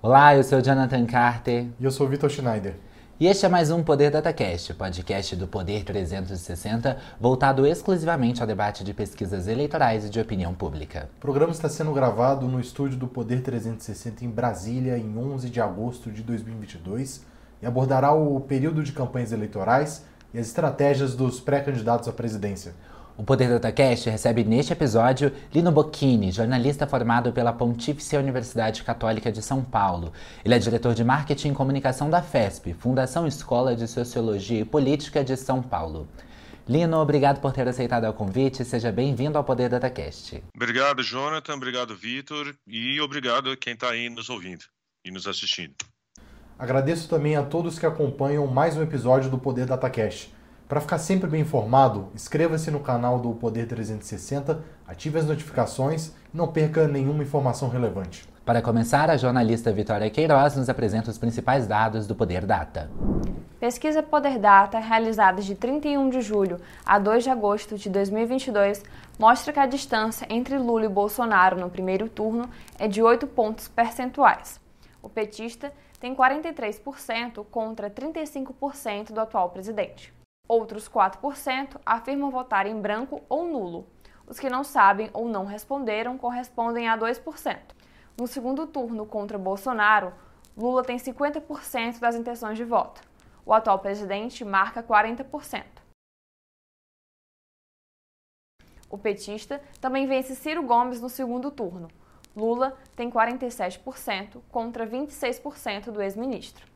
Olá, eu sou Jonathan Carter. E eu sou Vitor Schneider. E este é mais um Poder DataCast, podcast do Poder 360, voltado exclusivamente ao debate de pesquisas eleitorais e de opinião pública. O programa está sendo gravado no estúdio do Poder 360 em Brasília, em 11 de agosto de 2022, e abordará o período de campanhas eleitorais e as estratégias dos pré-candidatos à presidência. O Poder DataCast recebe neste episódio Lino Bocchini, jornalista formado pela Pontífice Universidade Católica de São Paulo. Ele é diretor de Marketing e Comunicação da FESP, Fundação Escola de Sociologia e Política de São Paulo. Lino, obrigado por ter aceitado o convite. Seja bem-vindo ao Poder DataCast. Obrigado, Jonathan. Obrigado, Vitor. E obrigado a quem está aí nos ouvindo e nos assistindo. Agradeço também a todos que acompanham mais um episódio do Poder DataCast. Para ficar sempre bem informado, inscreva-se no canal do Poder 360, ative as notificações e não perca nenhuma informação relevante. Para começar, a jornalista Vitória Queiroz nos apresenta os principais dados do Poder Data. Pesquisa Poder Data, realizada de 31 de julho a 2 de agosto de 2022, mostra que a distância entre Lula e Bolsonaro no primeiro turno é de 8 pontos percentuais. O petista tem 43% contra 35% do atual presidente. Outros 4% afirmam votar em branco ou nulo. Os que não sabem ou não responderam correspondem a 2%. No segundo turno contra Bolsonaro, Lula tem 50% das intenções de voto. O atual presidente marca 40%. O petista também vence Ciro Gomes no segundo turno. Lula tem 47% contra 26% do ex-ministro.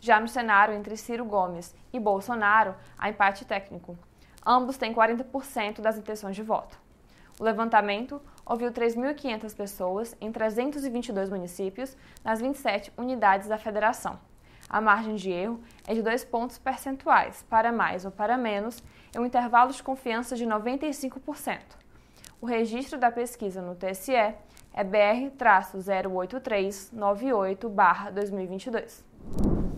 Já no cenário entre Ciro Gomes e Bolsonaro, há empate técnico. Ambos têm 40% das intenções de voto. O levantamento ouviu 3.500 pessoas em 322 municípios nas 27 unidades da federação. A margem de erro é de 2 pontos percentuais, para mais ou para menos, em um intervalo de confiança de 95%. O registro da pesquisa no TSE é BR-08398-2022.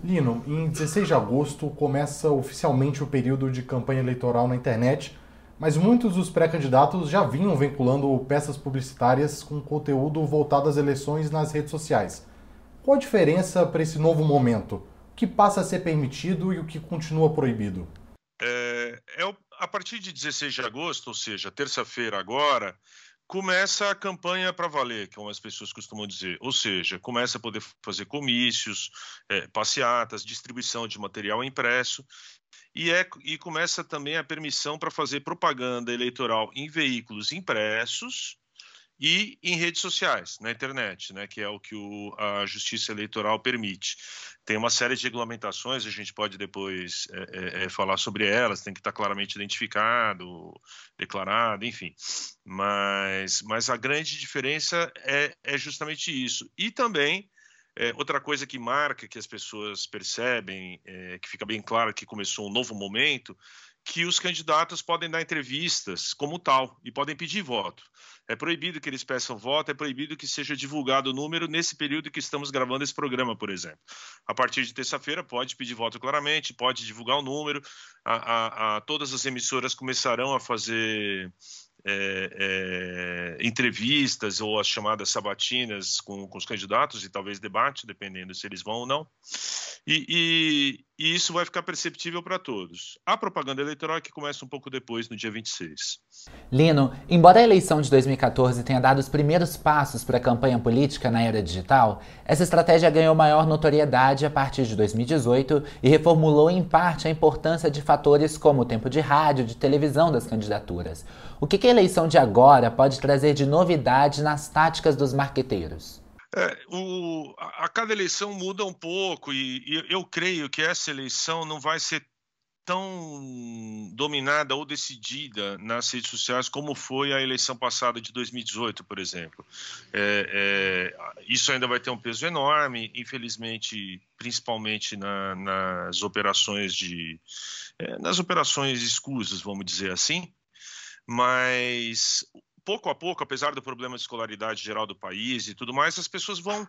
Lino, em 16 de agosto começa oficialmente o período de campanha eleitoral na internet, mas muitos dos pré-candidatos já vinham vinculando peças publicitárias com conteúdo voltado às eleições nas redes sociais. Qual a diferença para esse novo momento? O que passa a ser permitido e o que continua proibido? É, é a partir de 16 de agosto, ou seja, terça-feira agora, começa a campanha para valer, como as pessoas costumam dizer. Ou seja, começa a poder fazer comícios, é, passeatas, distribuição de material impresso. E, é, e começa também a permissão para fazer propaganda eleitoral em veículos impressos e em redes sociais, na internet, né, que é o que o, a Justiça Eleitoral permite. Tem uma série de regulamentações, a gente pode depois é, é, falar sobre elas, tem que estar claramente identificado, declarado, enfim. Mas, mas a grande diferença é, é justamente isso. E também é, outra coisa que marca, que as pessoas percebem, é, que fica bem claro que começou um novo momento, que os candidatos podem dar entrevistas como tal e podem pedir voto. É proibido que eles peçam voto, é proibido que seja divulgado o número nesse período que estamos gravando esse programa, por exemplo. A partir de terça-feira, pode pedir voto claramente, pode divulgar o número. A, a, a, todas as emissoras começarão a fazer é, é, entrevistas ou as chamadas sabatinas com, com, os candidatos e talvez debate, dependendo se eles vão ou não. E, e, isso vai ficar perceptível para todos. A propaganda eleitoral é que começa um pouco depois, no dia 26. Lino, embora a eleição de 2014 tenha dado os primeiros passos para a campanha política na era digital, essa estratégia ganhou maior notoriedade a partir de 2018 e reformulou em parte a importância de fatores como o tempo de rádio, de televisão das candidaturas. O que a eleição de agora pode trazer de novidade nas táticas dos marqueteiros? É, o, a, a, cada eleição muda um pouco e, e, eu creio que essa eleição não vai ser tão dominada ou decidida nas redes sociais como foi a eleição passada de 2018, por exemplo. É, é, isso ainda vai ter um peso enorme, infelizmente, principalmente na, nas operações de é, nas operações escusas, vamos dizer assim. Mas pouco a pouco, apesar do problema de escolaridade geral do país e tudo mais, as pessoas vão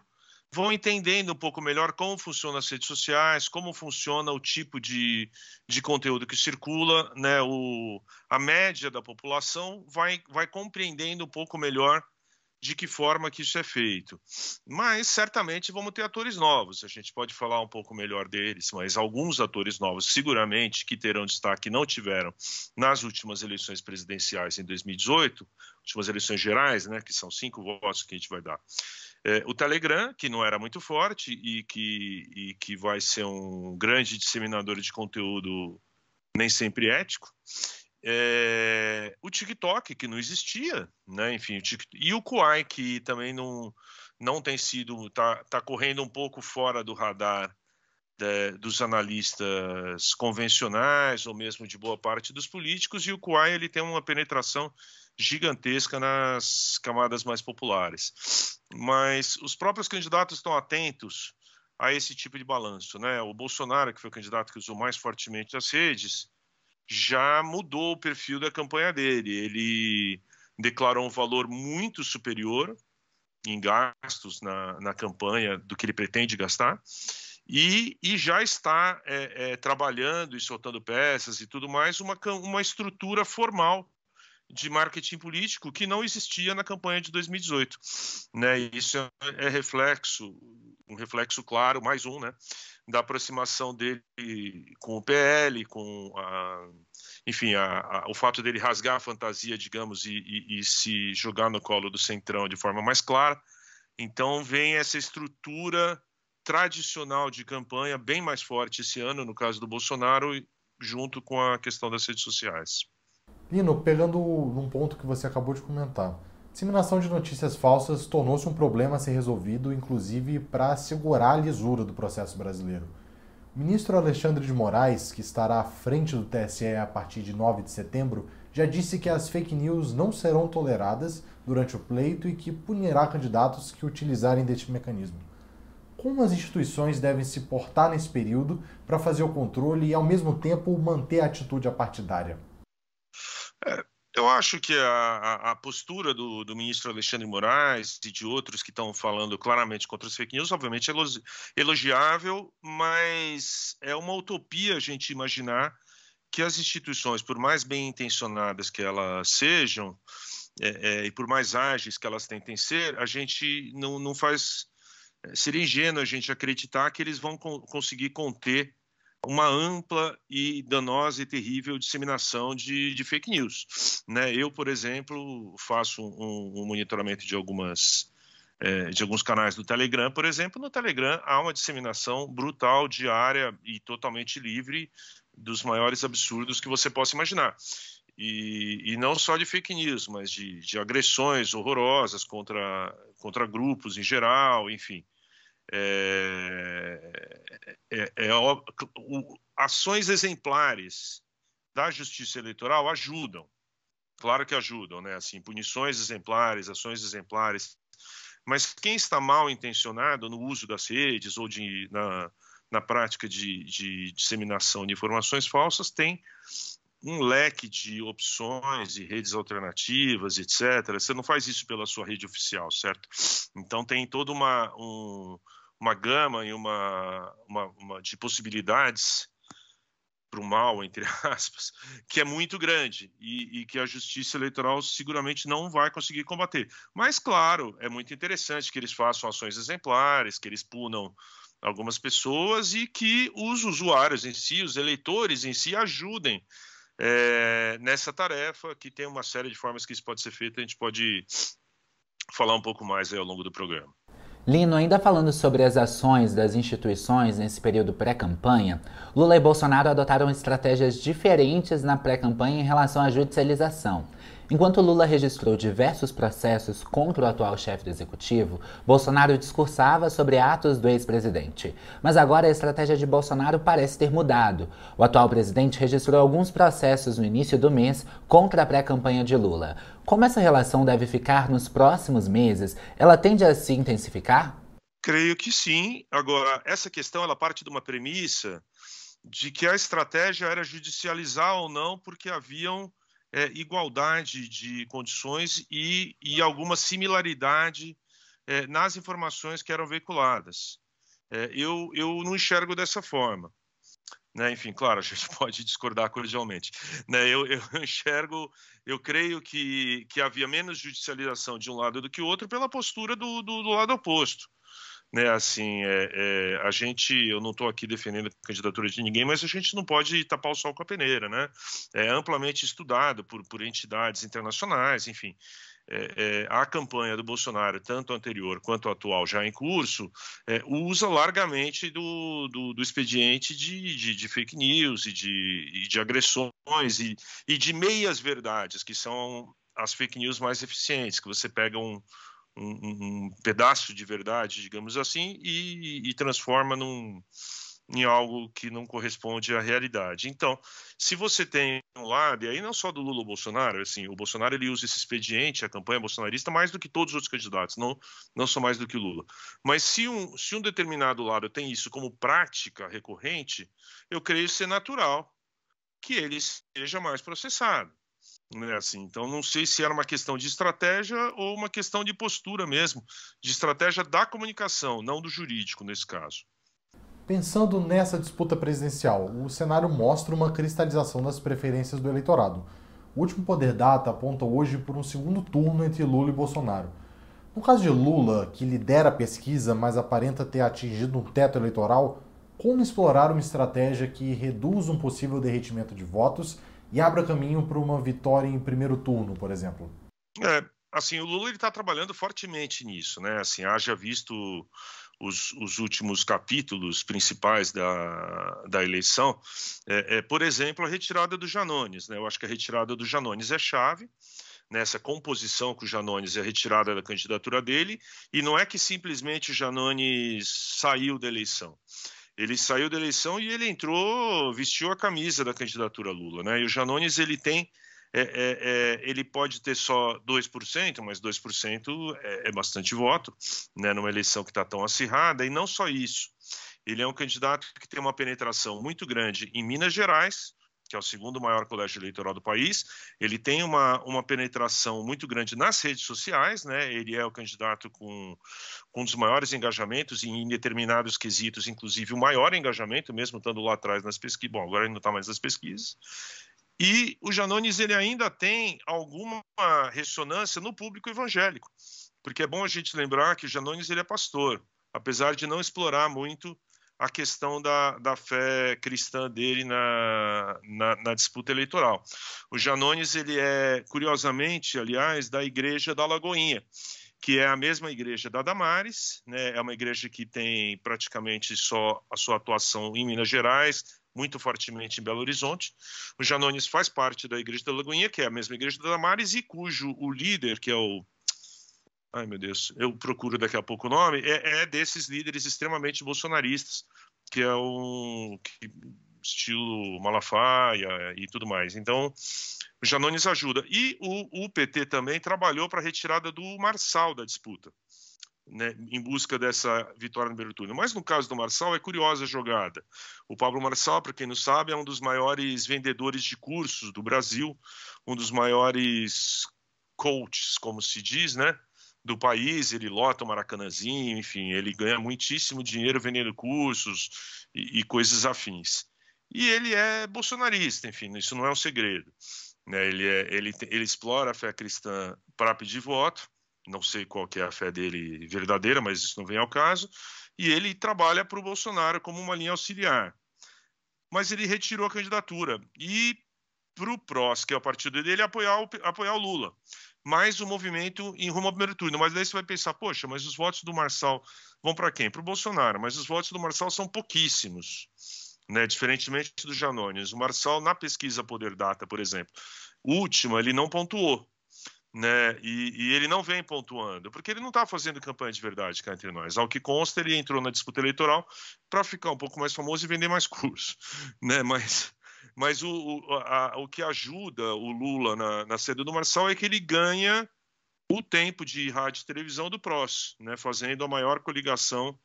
vão entendendo um pouco melhor como funcionam as redes sociais, como funciona o tipo de, de conteúdo que circula, né? O, a média da população vai, vai compreendendo um pouco melhor de que forma que isso é feito. Mas certamente vamos ter atores novos. A gente pode falar um pouco melhor deles, mas alguns atores novos, seguramente, que terão destaque, não tiveram nas últimas eleições presidenciais em 2018, últimas eleições gerais, né, que são cinco votos que a gente vai dar. É, o Telegram, que não era muito forte e que, e que vai ser um grande disseminador de conteúdo nem sempre ético. É, o TikTok, que não existia, né? Enfim, o TikTok, e o Kuai, que também não, não tem sido, está tá correndo um pouco fora do radar dos analistas convencionais ou mesmo de boa parte dos políticos, e o Kuai ele tem uma penetração gigantesca nas camadas mais populares. Mas os próprios candidatos estão atentos a esse tipo de balanço, né? O Bolsonaro, que foi o candidato que usou mais fortemente as redes, já mudou o perfil da campanha dele. Ele declarou um valor muito superior em gastos na, na campanha do que ele pretende gastar. E, e já está é, é, trabalhando e soltando peças e tudo mais uma, uma estrutura formal de marketing político que não existia na campanha de 2018. Né? Isso é, reflexo, um reflexo claro, mais um, né? da aproximação dele com o PL, com a, enfim, a, a, o fato dele rasgar a fantasia, digamos, e, e, e, se jogar no colo do centrão de forma mais clara. Então vem essa estrutura tradicional de campanha bem mais forte esse ano, no caso do Bolsonaro, junto com a questão das redes sociais. Lino, pegando num ponto que você acabou de comentar, disseminação de notícias falsas tornou-se um problema a ser resolvido, inclusive para assegurar a lisura do processo brasileiro. O ministro Alexandre de Moraes, que estará à frente do TSE a partir de 9 de setembro, já disse que as fake news não serão toleradas durante o pleito e que punirá candidatos que utilizarem deste mecanismo. Como as instituições devem se portar nesse período para fazer o controle e, ao mesmo tempo, manter a atitude apartidária? Eu acho que a, a postura do, do, ministro Alexandre Moraes e de outros que estão falando claramente contra as fake news, obviamente, é elogiável, mas é uma utopia a gente imaginar que as instituições, por mais bem intencionadas que elas sejam, é, é, e por mais ágeis que elas tentem ser, a gente não, não faz. É, seria ingênuo a gente acreditar que eles vão co conseguir conter uma ampla e danosa e terrível disseminação de, de fake news. Né? Eu, por exemplo, faço um, um monitoramento de algumas é, de alguns canais do Telegram, por exemplo. No Telegram há uma disseminação brutal, diária e totalmente livre dos maiores absurdos que você possa imaginar. E, e, não só de fake news, mas de, de, agressões horrorosas contra, contra grupos em geral, enfim. É, é, é, o, ações exemplares da justiça eleitoral ajudam, claro que ajudam, né? Assim, punições exemplares, ações exemplares. Mas quem está mal intencionado no uso das redes ou de, na, na prática de, de disseminação de informações falsas tem um leque de opções e redes alternativas, etc. Você não faz isso pela sua rede oficial, certo? Então tem toda uma, um, uma gama e uma, uma, uma de possibilidades para o mal, entre aspas, que é muito grande e, e, que a justiça eleitoral seguramente não vai conseguir combater. Mas, claro, é muito interessante que eles façam ações exemplares, que eles punam algumas pessoas e que os usuários em si, os eleitores em si, ajudem é, nessa tarefa, que tem uma série de formas que isso pode ser feito, a gente pode falar um pouco mais ao longo do programa. Lino, ainda falando sobre as ações das instituições nesse período pré-campanha, Lula e Bolsonaro adotaram estratégias diferentes na pré-campanha em relação à judicialização. Enquanto Lula registrou diversos processos contra o atual chefe do executivo, Bolsonaro discursava sobre atos do ex-presidente. Mas agora a estratégia de Bolsonaro parece ter mudado. O atual presidente registrou alguns processos no início do mês contra a pré-campanha de Lula. Como essa relação deve ficar nos próximos meses? Ela tende a se intensificar? Creio que sim. Agora, essa questão ela parte de uma premissa de que a estratégia era judicializar ou não, porque haviam é, igualdade de condições e, e alguma similaridade é, nas informações que eram veiculadas. É, eu, eu não enxergo dessa forma. Né? Enfim, claro, a gente pode discordar cordialmente. Né? Eu, eu, enxergo, eu creio que, que havia menos judicialização de um lado do que o outro pela postura do, do, do lado oposto. Né, assim, é, é, a gente, eu não estou aqui defendendo a candidatura de ninguém, mas a gente não pode tapar o sol com a peneira, né? É amplamente estudado por, por entidades internacionais, enfim é, é, a campanha do Bolsonaro, tanto anterior quanto atual, já em curso, é, usa largamente do, do, do expediente de, de, de, fake news e de, de agressões e, e de meias verdades, que são as fake news mais eficientes, que você pega um, um, um pedaço de verdade, digamos assim, e, e transforma num em algo que não corresponde à realidade. Então, se você tem um lado, e aí não só do Lula ou Bolsonaro, assim, o Bolsonaro ele usa esse expediente, a campanha bolsonarista, mais do que todos os outros candidatos, não, não só mais do que o Lula. Mas se um, se um determinado lado tem isso como prática recorrente, eu creio ser natural que ele seja mais processado. Né, assim, então, não sei se era uma questão de estratégia ou uma questão de postura mesmo, de estratégia da comunicação, não do jurídico nesse caso. Pensando nessa disputa presidencial, o cenário mostra uma cristalização das preferências do eleitorado. O último Poder Data aponta hoje por um segundo turno entre Lula e Bolsonaro. No caso de Lula, que lidera a pesquisa, mas aparenta ter atingido um teto eleitoral, como explorar uma estratégia que reduz um possível derretimento de votos e abra caminho para uma vitória em primeiro turno, por exemplo? É, assim, o Lula está trabalhando fortemente nisso, né? Assim, haja visto os, os últimos capítulos principais da, da eleição, é, é, por exemplo, a retirada do Janones. Né? Eu acho que a retirada do Janones é chave nessa composição com o Janones e a retirada da candidatura dele, e não é que simplesmente o Janones saiu da eleição. Ele saiu da eleição e ele entrou, vestiu a camisa da candidatura Lula, né? E o Janones ele tem é, é, é, ele pode ter só 2%, mas 2% é, é bastante voto, né, numa eleição que está tão acirrada, e não só isso. Ele é um candidato que tem uma penetração muito grande em Minas Gerais, que é o segundo maior colégio eleitoral do país. Ele tem uma, uma penetração muito grande nas redes sociais, né? Ele é o candidato com, com um dos maiores engajamentos e em determinados quesitos, inclusive o maior engajamento, mesmo estando lá atrás nas pesquisas. Bom, agora ele não está mais nas pesquisas. E o Janones ele ainda tem alguma ressonância no público evangélico, porque é bom a gente lembrar que o Janones ele é pastor, apesar de não explorar muito a questão da, da fé cristã dele na, na, na, disputa eleitoral. O Janones ele é, curiosamente, aliás, da igreja da Lagoinha, que é a mesma igreja da Damares, né? é uma igreja que tem praticamente só a sua atuação em Minas Gerais, muito fortemente em Belo Horizonte. O Janones faz parte da Igreja da Lagoinha, que é a mesma Igreja da Damares, e cujo o líder, que é o. Ai, meu Deus, eu procuro daqui a pouco o nome, é, é desses líderes extremamente bolsonaristas, que é um. Que, estilo Malafaia e tudo mais. Então, Janones ajuda. E o, o PT também trabalhou para a retirada do Marçal da disputa né, em busca dessa vitória no primeiro turno. Mas no caso do Marçal é curiosa a jogada. O Pablo Marçal, para quem não sabe, é um dos maiores vendedores de cursos do Brasil, um dos maiores coaches, como se diz, né? Do país, ele lota o Maracanãzinho, enfim, ele ganha muitíssimo dinheiro vendendo cursos e, e coisas afins. E ele é bolsonarista, enfim, isso não é um segredo. Né? Ele, é, ele, ele explora a fé cristã para pedir voto, não sei qual que é a fé dele verdadeira, mas isso não vem ao caso, e ele trabalha para o Bolsonaro como uma linha auxiliar. Mas ele retirou a candidatura e para o PROS, que é o partido dele, apoiar o, apoiar o Lula. Mais o um movimento em rumo ao primeiro turno. Mas daí você vai pensar, poxa, mas os votos do Marçal vão para quem? Para o Bolsonaro. Mas os votos do Marçal são pouquíssimos, né? diferentemente do Janones. O Marçal, na pesquisa Poder Data, por exemplo, última, ele não pontuou né? E, e, ele não vem pontuando, porque ele não está fazendo campanha de verdade cá entre nós. Ao que consta, ele entrou na disputa eleitoral para ficar um pouco mais famoso e vender mais curso, né? Mas, mas o, o, a, o que ajuda o Lula na, na sede do Marçal é que ele ganha o tempo de rádio e televisão do PROS, né? Fazendo a maior coligação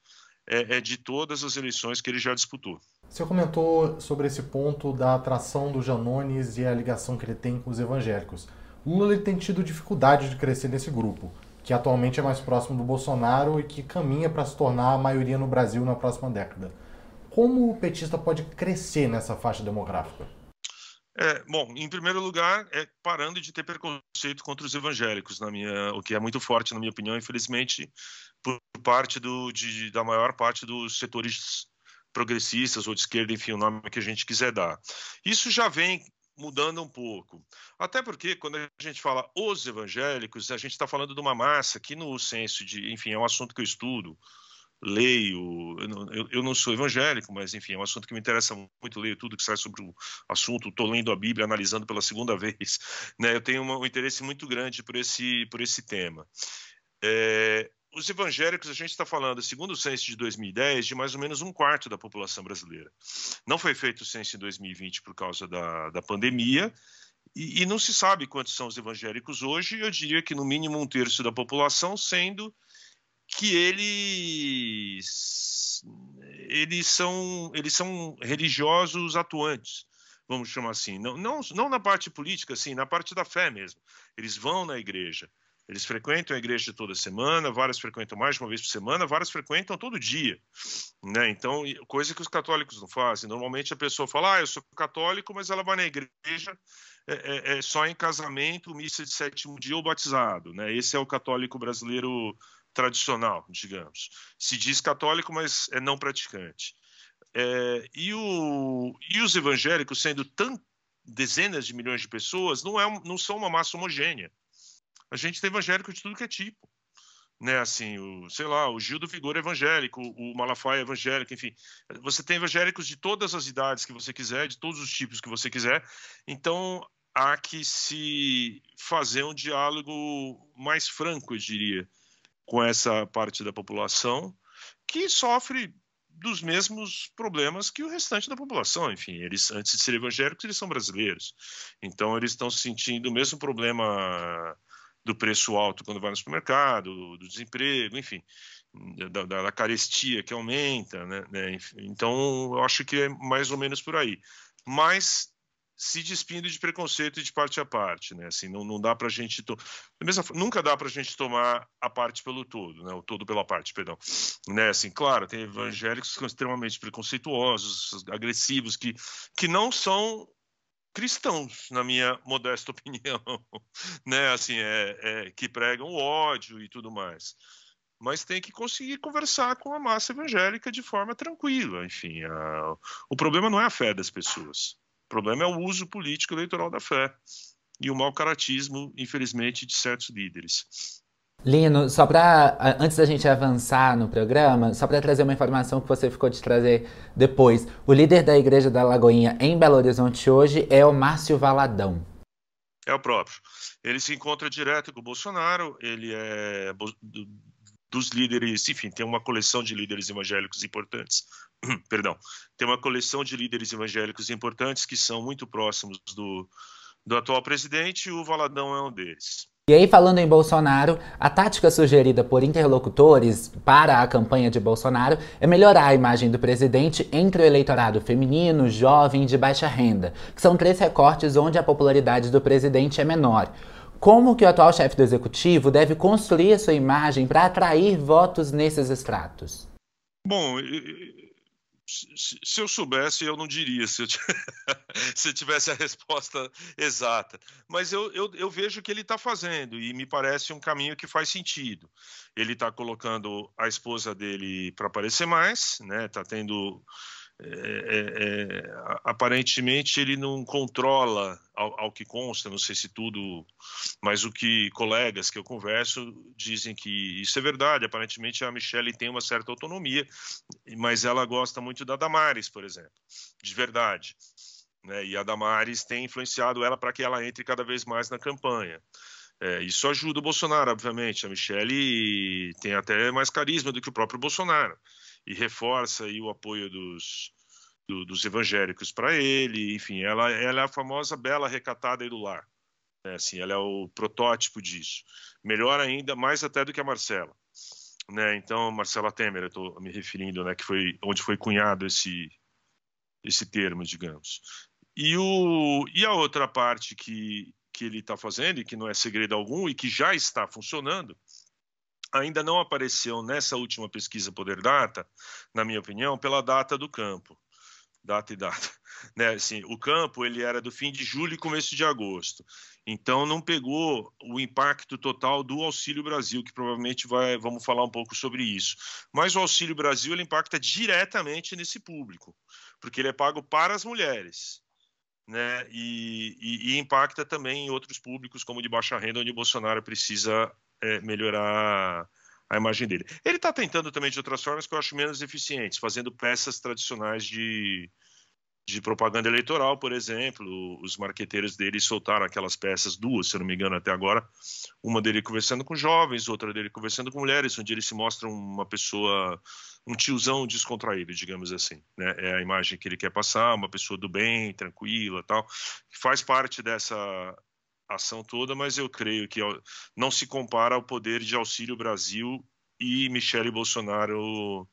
é, é de todas as eleições que ele já disputou. Você comentou sobre esse ponto da atração do Janones e a ligação que ele tem com os evangélicos. Lula tem tido dificuldade de crescer nesse grupo, que atualmente é mais próximo do Bolsonaro e que caminha para se tornar a maioria no Brasil na próxima década. Como o petista pode crescer nessa faixa demográfica? É, bom, em primeiro lugar, é parando de ter preconceito contra os evangélicos, na minha, o que é muito forte, na minha opinião, infelizmente, por parte do, de, da maior parte dos setores progressistas ou de esquerda, enfim, o nome que a gente quiser dar. Isso já vem mudando um pouco. Até porque, quando a gente fala os evangélicos, a gente está falando de uma massa que, no senso de, enfim, é um assunto que eu estudo, leio, eu eu não, sou evangélico, mas enfim, é um assunto que me interessa muito, leio tudo que sai sobre o assunto, estou lendo a Bíblia, analisando pela segunda vez, né? eu tenho uma, um interesse muito grande por esse, por esse tema. É, os evangélicos, a gente está falando, segundo o censo de 2010, de mais ou menos um quarto da população brasileira. Não foi feito o censo em 2020 por causa da, da pandemia, e, e não se sabe quantos são os evangélicos hoje, eu diria que no mínimo um terço da população, sendo que eles eles são eles são religiosos atuantes vamos chamar assim não, não não na parte política assim na parte da fé mesmo eles vão na igreja eles frequentam a igreja toda semana, várias frequentam mais de uma vez por semana, várias frequentam todo dia. Né? Então, coisa que os católicos não fazem. Normalmente a pessoa fala, ah, eu sou católico, mas ela vai na igreja é, é, é só em casamento, missa de sétimo dia ou batizado. Né? Esse é o católico brasileiro tradicional, digamos. Se diz católico, mas é não praticante. É, e, o, e, os evangélicos, sendo dezenas de milhões de pessoas, não, é, não são uma massa homogênea. A gente tem evangélico de tudo que é tipo. Né, assim, o, sei lá, o Gil do Vigor é evangélico, o Malafaia é evangélico, enfim. Você tem evangélicos de todas as idades que você quiser, de todos os tipos que você quiser. Então, há que se fazer um diálogo mais franco, eu diria, com essa parte da população que sofre dos mesmos problemas que o restante da população. Enfim, eles antes de serem evangélicos, eles são brasileiros. Então, eles estão sentindo o mesmo problema do preço alto quando vai no supermercado, do desemprego, enfim, da, da, carestia que aumenta, né? né então, eu acho que é mais ou menos por aí. Mas se despindo de preconceito de parte a parte, né? Assim, não, não dá para a gente to... nunca dá para a gente tomar a parte pelo todo, né? O todo pela parte, perdão, né? Assim, claro, tem evangélicos que são extremamente preconceituosos, agressivos, que que não são cristãos, na minha modesta opinião, né? Assim, é, é que pregam o ódio e tudo mais mas tem que conseguir conversar com a massa evangélica de forma tranquila. Enfim, a... o problema não é a fé das pessoas. O problema é o uso político eleitoral da fé e o mau caratismo, infelizmente, de certos líderes. Lino, só para antes da gente avançar no programa, só para trazer uma informação que você ficou de trazer depois. O líder da Igreja da Lagoinha em Belo Horizonte hoje é o Márcio Valadão. É o próprio. Ele se encontra direto com o Bolsonaro, ele é dos líderes, enfim, tem uma coleção de líderes evangélicos importantes, perdão, tem uma coleção de líderes evangélicos importantes que são muito próximos do, do atual presidente e o Valadão é um deles. E aí, falando em Bolsonaro, a tática sugerida por interlocutores para a campanha de Bolsonaro é melhorar a imagem do presidente entre o eleitorado feminino, jovem e de baixa renda, que são três recortes onde a popularidade do presidente é menor. Como que o atual chefe do executivo deve construir a sua imagem para atrair votos nesses estratos? Bom, se eu soubesse, eu não diria se eu, se tivesse a resposta exata. Mas eu, eu, eu vejo que ele está fazendo e me parece um caminho que faz sentido. Ele está colocando a esposa dele para aparecer mais, né? Está tendo é, é, é, aparentemente ele não controla, ao, ao, que consta, não sei se tudo, mas o que colegas que eu converso dizem que isso é verdade. Aparentemente a Michelle tem uma certa autonomia, mas ela gosta muito da Damares, por exemplo, de verdade. Né? E a Damares tem influenciado ela para que ela entre cada vez mais na campanha. É, isso ajuda o Bolsonaro, obviamente. A Michelle tem até mais carisma do que o próprio Bolsonaro e reforça aí o apoio dos, do, dos evangélicos para ele. Enfim, ela, ela, é a famosa bela recatada do lar. Né? Assim, ela é o protótipo disso. Melhor ainda, mais até do que a Marcela. Né? Então, Marcela Temer, eu estou me referindo, né, que foi onde foi cunhado esse esse termo, digamos. E, o, e a outra parte que, que ele está fazendo, e que não é segredo algum, e que já está funcionando, ainda não apareceu nessa última pesquisa Poder Data, na minha opinião, pela data do campo. Data e data. Né? Assim, o campo ele era do fim de julho e começo de agosto. Então não pegou o impacto total do Auxílio Brasil, que provavelmente vai, vamos falar um pouco sobre isso. Mas o Auxílio Brasil ele impacta diretamente nesse público, porque ele é pago para as mulheres. Né? E, e, e impacta também em outros públicos, como de baixa renda, onde Bolsonaro precisa é, melhorar a imagem dele. Ele está tentando também de outras formas que eu acho menos eficientes, fazendo peças tradicionais de, de propaganda eleitoral, por exemplo. Os marqueteiros dele soltaram aquelas peças, duas, se eu não me engano, até agora. Uma dele conversando com jovens, outra dele conversando com mulheres, onde ele se mostra uma pessoa, um tiozão descontraído, digamos assim. Né? É a imagem que ele quer passar, uma pessoa do bem, tranquila tal. Faz parte dessa ação toda, mas eu creio que não se compara ao poder de Auxílio Brasil e Michele Bolsonaro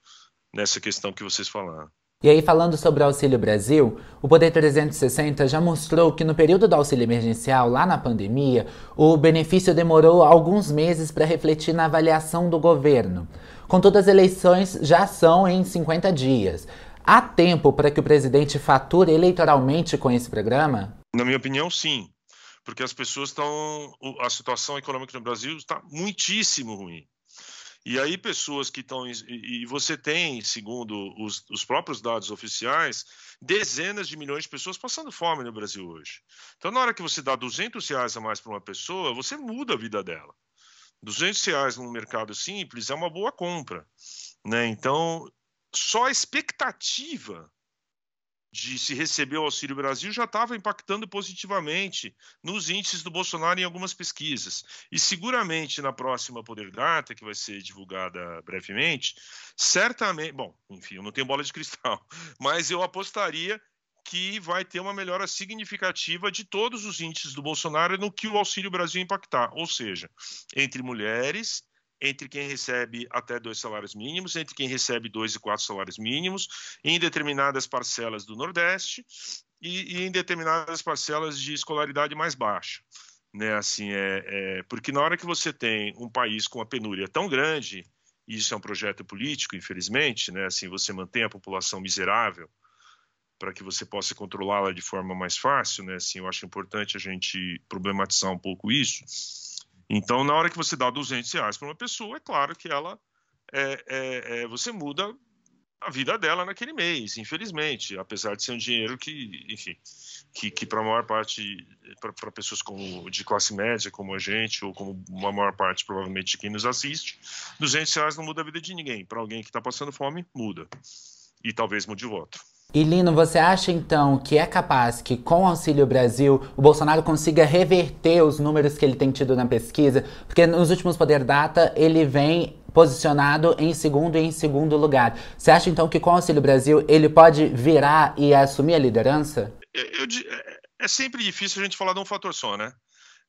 nessa questão que vocês falaram. E aí, falando sobre o Auxílio Brasil, o Poder 360 já mostrou que no período do auxílio emergencial, lá na pandemia, o benefício demorou alguns meses para refletir na avaliação do governo. Contudo, as eleições já são em 50 dias. Há tempo para que o presidente fature eleitoralmente com esse programa? Na minha opinião, sim porque as pessoas estão. A situação econômica no Brasil está muitíssimo ruim. E aí, pessoas que estão. E você tem, segundo os, os, próprios dados oficiais, dezenas de milhões de pessoas passando fome no Brasil hoje. Então, na hora que você dá 200 reais a mais para uma pessoa, você muda a vida dela. 200 reais num mercado simples é uma boa compra. Né? Então, só a expectativa de se receber o Auxílio Brasil já estava impactando positivamente nos índices do Bolsonaro em algumas pesquisas. E seguramente na próxima Poder Data, que vai ser divulgada brevemente, certamente. Bom, enfim, eu não tenho bola de cristal, mas eu apostaria que vai ter uma melhora significativa de todos os índices do Bolsonaro no que o Auxílio Brasil impactar, ou seja, entre mulheres entre quem recebe até dois salários mínimos, entre quem recebe dois e quatro salários mínimos, em determinadas parcelas do Nordeste e, e em determinadas parcelas de escolaridade mais baixa. Né, assim, é, é, porque na hora que você tem um país com uma penúria tão grande, e isso é um projeto político, infelizmente, né, assim, você mantém a população miserável para que você possa controlá-la de forma mais fácil, né, assim, eu acho importante a gente problematizar um pouco isso, então, na hora que você dá 200 reais para uma pessoa, é claro que ela é, é, é, você muda a vida dela naquele mês, infelizmente, apesar de ser um dinheiro que, enfim, que, que para a maior parte, para pessoas como, de classe média, como a gente, ou como uma maior parte, provavelmente, de quem nos assiste, 200 reais não muda a vida de ninguém. Para alguém que está passando fome, muda. E talvez mude o voto. E Lino, você acha então que é capaz que com o Auxílio Brasil o Bolsonaro consiga reverter os números que ele tem tido na pesquisa? Porque nos últimos Poder Data ele vem posicionado em segundo e em segundo lugar. Você acha então que com o Auxílio Brasil ele pode virar e assumir a liderança? Eu, eu, é sempre difícil a gente falar de um fator só, né?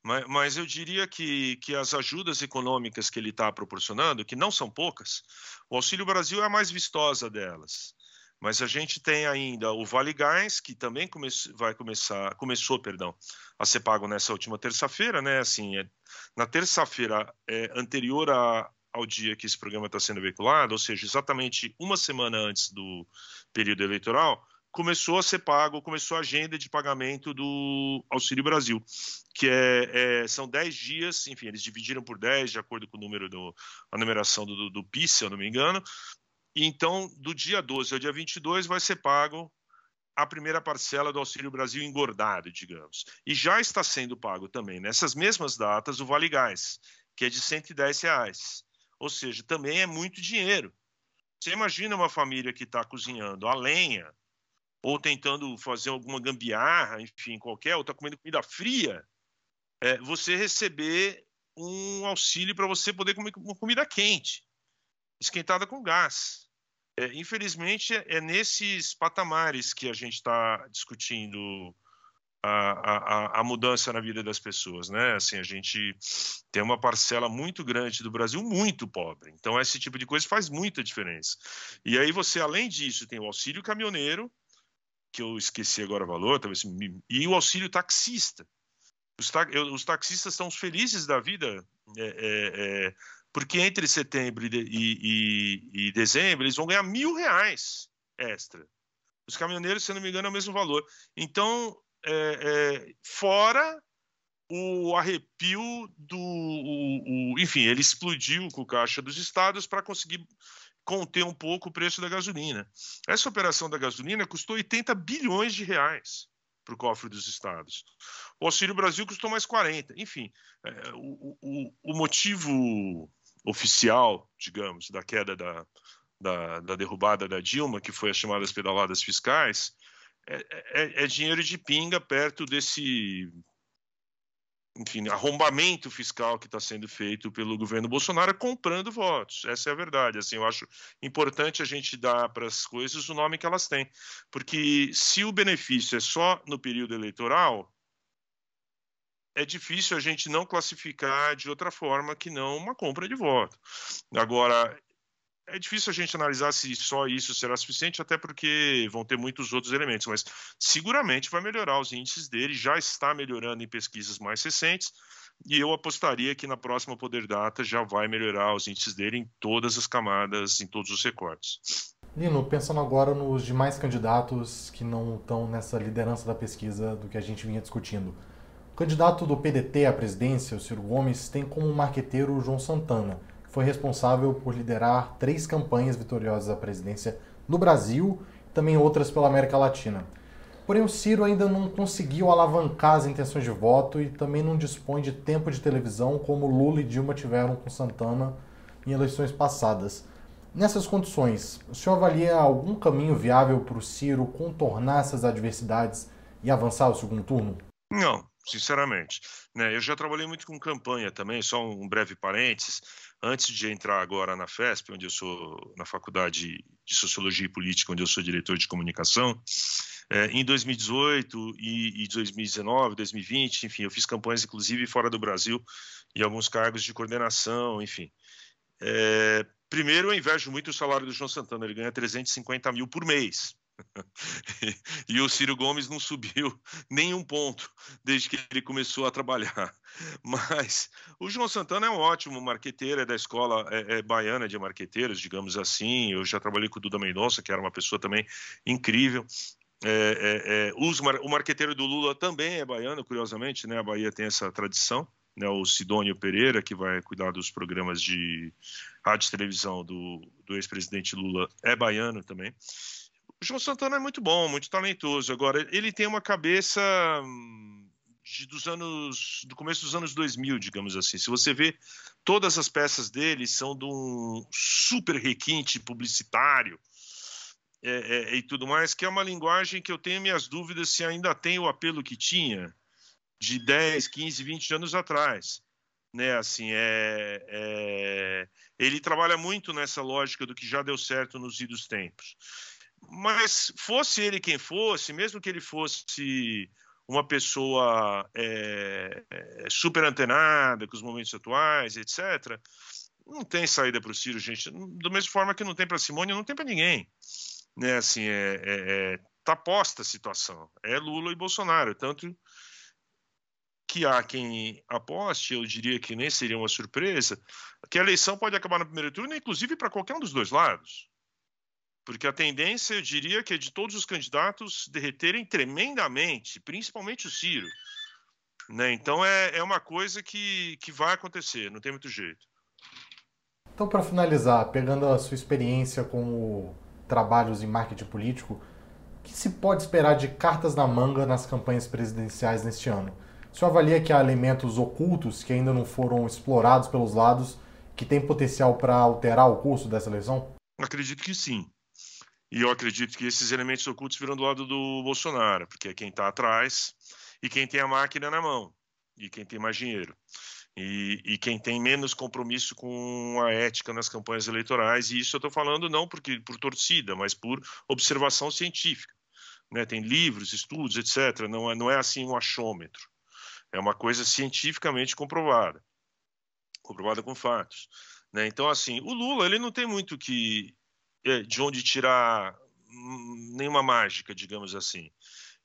Mas, mas eu diria que, que as ajudas econômicas que ele está proporcionando, que não são poucas, o Auxílio Brasil é a mais vistosa delas. Mas a gente tem ainda o Vale Gás, que também come vai começar, começou, perdão, a ser pago nessa última terça-feira, né? Assim, é, na terça-feira é, anterior a, ao dia que esse programa está sendo veiculado, ou seja, exatamente uma semana antes do período eleitoral, começou a ser pago, começou a agenda de pagamento do Auxílio Brasil, que é, é são 10 dias, enfim, eles dividiram por 10, de acordo com o número do, a numeração do, do, do PIS, se eu não me engano, então, do dia 12 ao dia 22 vai ser pago a primeira parcela do Auxílio Brasil engordado, digamos. E já está sendo pago também, nessas mesmas datas, o Vale Gás, que é de 110 reais. Ou seja, também é muito dinheiro. Você imagina uma família que está cozinhando a lenha, ou tentando fazer alguma gambiarra, enfim, qualquer, ou está comendo comida fria, é, você receber um auxílio para você poder comer uma comida quente, esquentada com gás. É, infelizmente, é nesses patamares que a gente está discutindo a, a, a, mudança na vida das pessoas, né? Assim, a gente tem uma parcela muito grande do Brasil muito pobre. Então, esse tipo de coisa faz muita diferença. E aí você, além disso, tem o auxílio caminhoneiro, que eu esqueci agora o valor, talvez, e o auxílio taxista. Os, ta, os taxistas estão felizes da vida é, é, é Porque entre setembro e, e, e dezembro eles vão ganhar mil reais extra. Os caminhoneiros, se não me engano, é o mesmo valor. Então, é, é, fora o arrepio do. O, o, enfim, ele explodiu com o caixa dos estados para conseguir conter um pouco o preço da gasolina. Essa operação da gasolina custou 80 bilhões de reais para o cofre dos estados. O Auxílio Brasil custou mais 40. Enfim, é, o, o, o, motivo oficial, digamos, da queda da, da, da, derrubada da Dilma, que foi as chamadas pedaladas fiscais, é, é, é dinheiro de pinga perto desse enfim, arrombamento fiscal que está sendo feito pelo governo Bolsonaro comprando votos. Essa é a verdade. Assim, eu acho importante a gente dar para as coisas o nome que elas têm, porque se o benefício é só no período eleitoral, é difícil a gente não classificar de outra forma que não uma compra de voto. Agora, é difícil a gente analisar se só isso será suficiente, até porque vão ter muitos outros elementos, mas seguramente vai melhorar os índices dele, já está melhorando em pesquisas mais recentes, e eu apostaria que na próxima Poder Data já vai melhorar os índices dele em todas as camadas, em todos os recortes. Lino, pensando agora nos demais candidatos que não estão nessa liderança da pesquisa do que a gente vinha discutindo. O candidato do PDT à presidência, o Ciro Gomes, tem como marqueteiro o João Santana foi responsável por liderar três campanhas vitoriosas à presidência no Brasil e também outras pela América Latina. Porém, o Ciro ainda não conseguiu alavancar as intenções de voto e também não dispõe de tempo de televisão como Lula e Dilma tiveram com Santana em eleições passadas. Nessas condições, o senhor avalia algum caminho viável para o Ciro contornar essas adversidades e avançar ao segundo turno? Não, sinceramente. Né? Eu já trabalhei muito com campanha também, só um breve parênteses antes de entrar agora na FESP, onde eu sou na Faculdade de Sociologia e Política, onde eu sou diretor de comunicação, é, em 2018 e, e 2019, 2020, enfim, eu fiz campanhas inclusive fora do Brasil e alguns cargos de coordenação, enfim. É, primeiro, eu invejo muito o salário do João Santana, ele ganha 350 mil por mês. E o Ciro Gomes não subiu nenhum ponto desde que ele começou a trabalhar. Mas o João Santana é um ótimo marqueteiro, é da escola é, é baiana de marqueteiros, digamos assim. Eu já trabalhei com o Duda Mendonça, que era uma pessoa também incrível. É, é, é os, o marqueteiro do Lula também é baiano, curiosamente, né? A Bahia tem essa tradição. Né, o Sidônio Pereira, que vai cuidar dos programas de rádio e televisão do, do ex-presidente Lula, é baiano também. João Santana é muito bom, muito talentoso. Agora, ele tem uma cabeça hum, de, dos anos do começo dos anos 2000, digamos assim. Se você vê todas as peças dele são de um super requinte publicitário é, é, e tudo mais, que é uma linguagem que eu tenho minhas dúvidas se ainda tem o apelo que tinha de 10, 15, 20 anos atrás. Né, assim, é, é, ele trabalha muito nessa lógica do que já deu certo nos idos tempos. Mas fosse ele quem fosse, mesmo que ele fosse uma pessoa é, é, super antenada com os momentos atuais, etc., não tem saída para o Ciro, gente. Da mesma forma que não tem para Simone, não tem para ninguém. Né? Assim, é, é, é, tá posta a situação. É Lula e Bolsonaro. Tanto que há quem aposte, eu diria que nem seria uma surpresa, que a eleição pode acabar no primeiro turno, inclusive para qualquer um dos dois lados. Porque a tendência, eu diria, que é de todos os candidatos derreterem tremendamente, principalmente o Ciro. Né? Então é, é uma coisa que, que vai acontecer, não tem muito jeito. Então, para finalizar, pegando a sua experiência como trabalhos em marketing político, o que se pode esperar de cartas na manga nas campanhas presidenciais neste ano? O senhor avalia que há elementos ocultos que ainda não foram explorados pelos lados que têm potencial para alterar o curso dessa eleição? Acredito que sim. E eu acredito que esses elementos ocultos viram do lado do Bolsonaro, porque é quem está atrás e quem tem a máquina na mão, e quem tem mais dinheiro. E, e, quem tem menos compromisso com a ética nas campanhas eleitorais, e isso eu estou falando não porque por torcida, mas por observação científica. Né? Tem livros, estudos, etc. Não é, não é assim um achômetro. É uma coisa cientificamente comprovada, comprovada com fatos. Né? Então, assim, o Lula ele não tem muito que de onde tirar nenhuma mágica, digamos assim.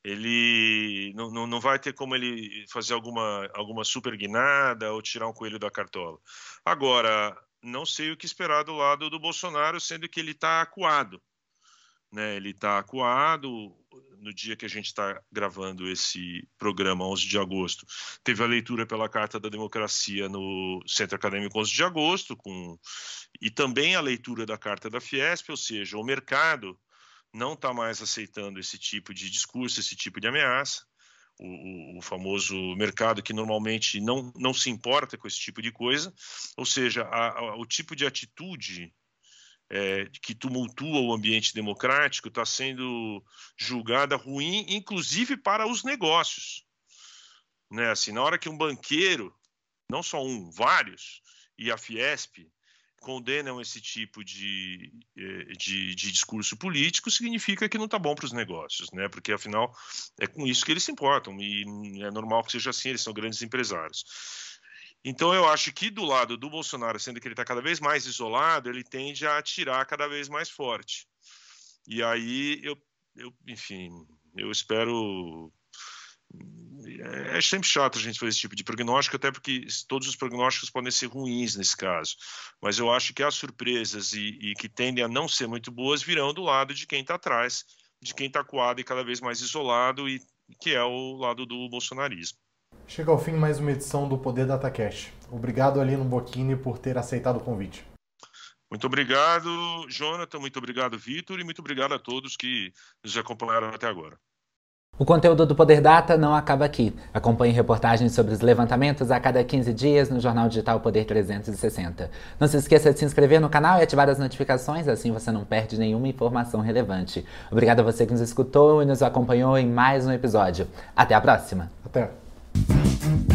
Ele não, não, não vai ter como ele fazer alguma, alguma super guinada ou tirar um coelho da cartola. Agora, não sei o que esperar do lado do Bolsonaro, sendo que ele está acuado. Né? Ele está acuado. No dia que a gente está gravando esse programa, 11 de agosto, teve a leitura pela Carta da Democracia no Centro Acadêmico 11 de agosto, com... e também a leitura da Carta da Fiesp, ou seja, o mercado não está mais aceitando esse tipo de discurso, esse tipo de ameaça. O, o, famoso mercado que normalmente não, não se importa com esse tipo de coisa, ou seja, a, a, o tipo de atitude é, que tumultua o ambiente democrático está sendo julgada ruim, inclusive para os negócios. Né? Assim, na hora que um banqueiro, não só um, vários, e a Fiesp condenam esse tipo de, eh, de, de discurso político, significa que não está bom para os negócios, né? Porque afinal é com isso que eles se importam e é normal que seja assim. Eles são grandes empresários. Então eu acho que do lado do Bolsonaro, sendo que ele está cada vez mais isolado, ele tende a atirar cada vez mais forte. E aí eu, eu enfim, eu espero é, é sempre chato a gente fazer esse tipo de prognóstico, até porque todos os prognósticos podem ser ruins nesse caso. Mas eu acho que as surpresas e, e que tendem a não ser muito boas virão do lado de quem está atrás, de quem está coado e cada vez mais isolado, e que é o lado do bolsonarismo. Chega ao fim mais uma edição do Poder DataCast. Obrigado, Alino Bocchini, por ter aceitado o convite. Muito obrigado, Jonathan. Muito obrigado, Vitor. E muito obrigado a todos que nos acompanharam até agora. O conteúdo do Poder Data não acaba aqui. Acompanhe reportagens sobre os levantamentos a cada 15 dias no jornal digital Poder 360. Não se esqueça de se inscrever no canal e ativar as notificações, assim você não perde nenhuma informação relevante. Obrigado a você que nos escutou e nos acompanhou em mais um episódio. Até a próxima! Até! Thank you.